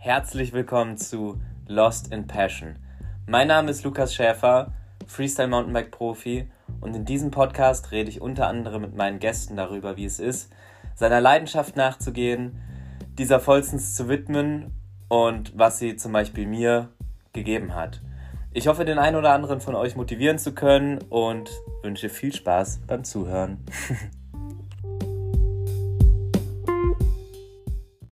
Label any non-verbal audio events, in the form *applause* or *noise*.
Herzlich willkommen zu Lost in Passion. Mein Name ist Lukas Schäfer, Freestyle Mountainbike Profi und in diesem Podcast rede ich unter anderem mit meinen Gästen darüber, wie es ist, seiner Leidenschaft nachzugehen, dieser vollstens zu widmen und was sie zum Beispiel mir gegeben hat. Ich hoffe, den einen oder anderen von euch motivieren zu können und wünsche viel Spaß beim Zuhören. *laughs*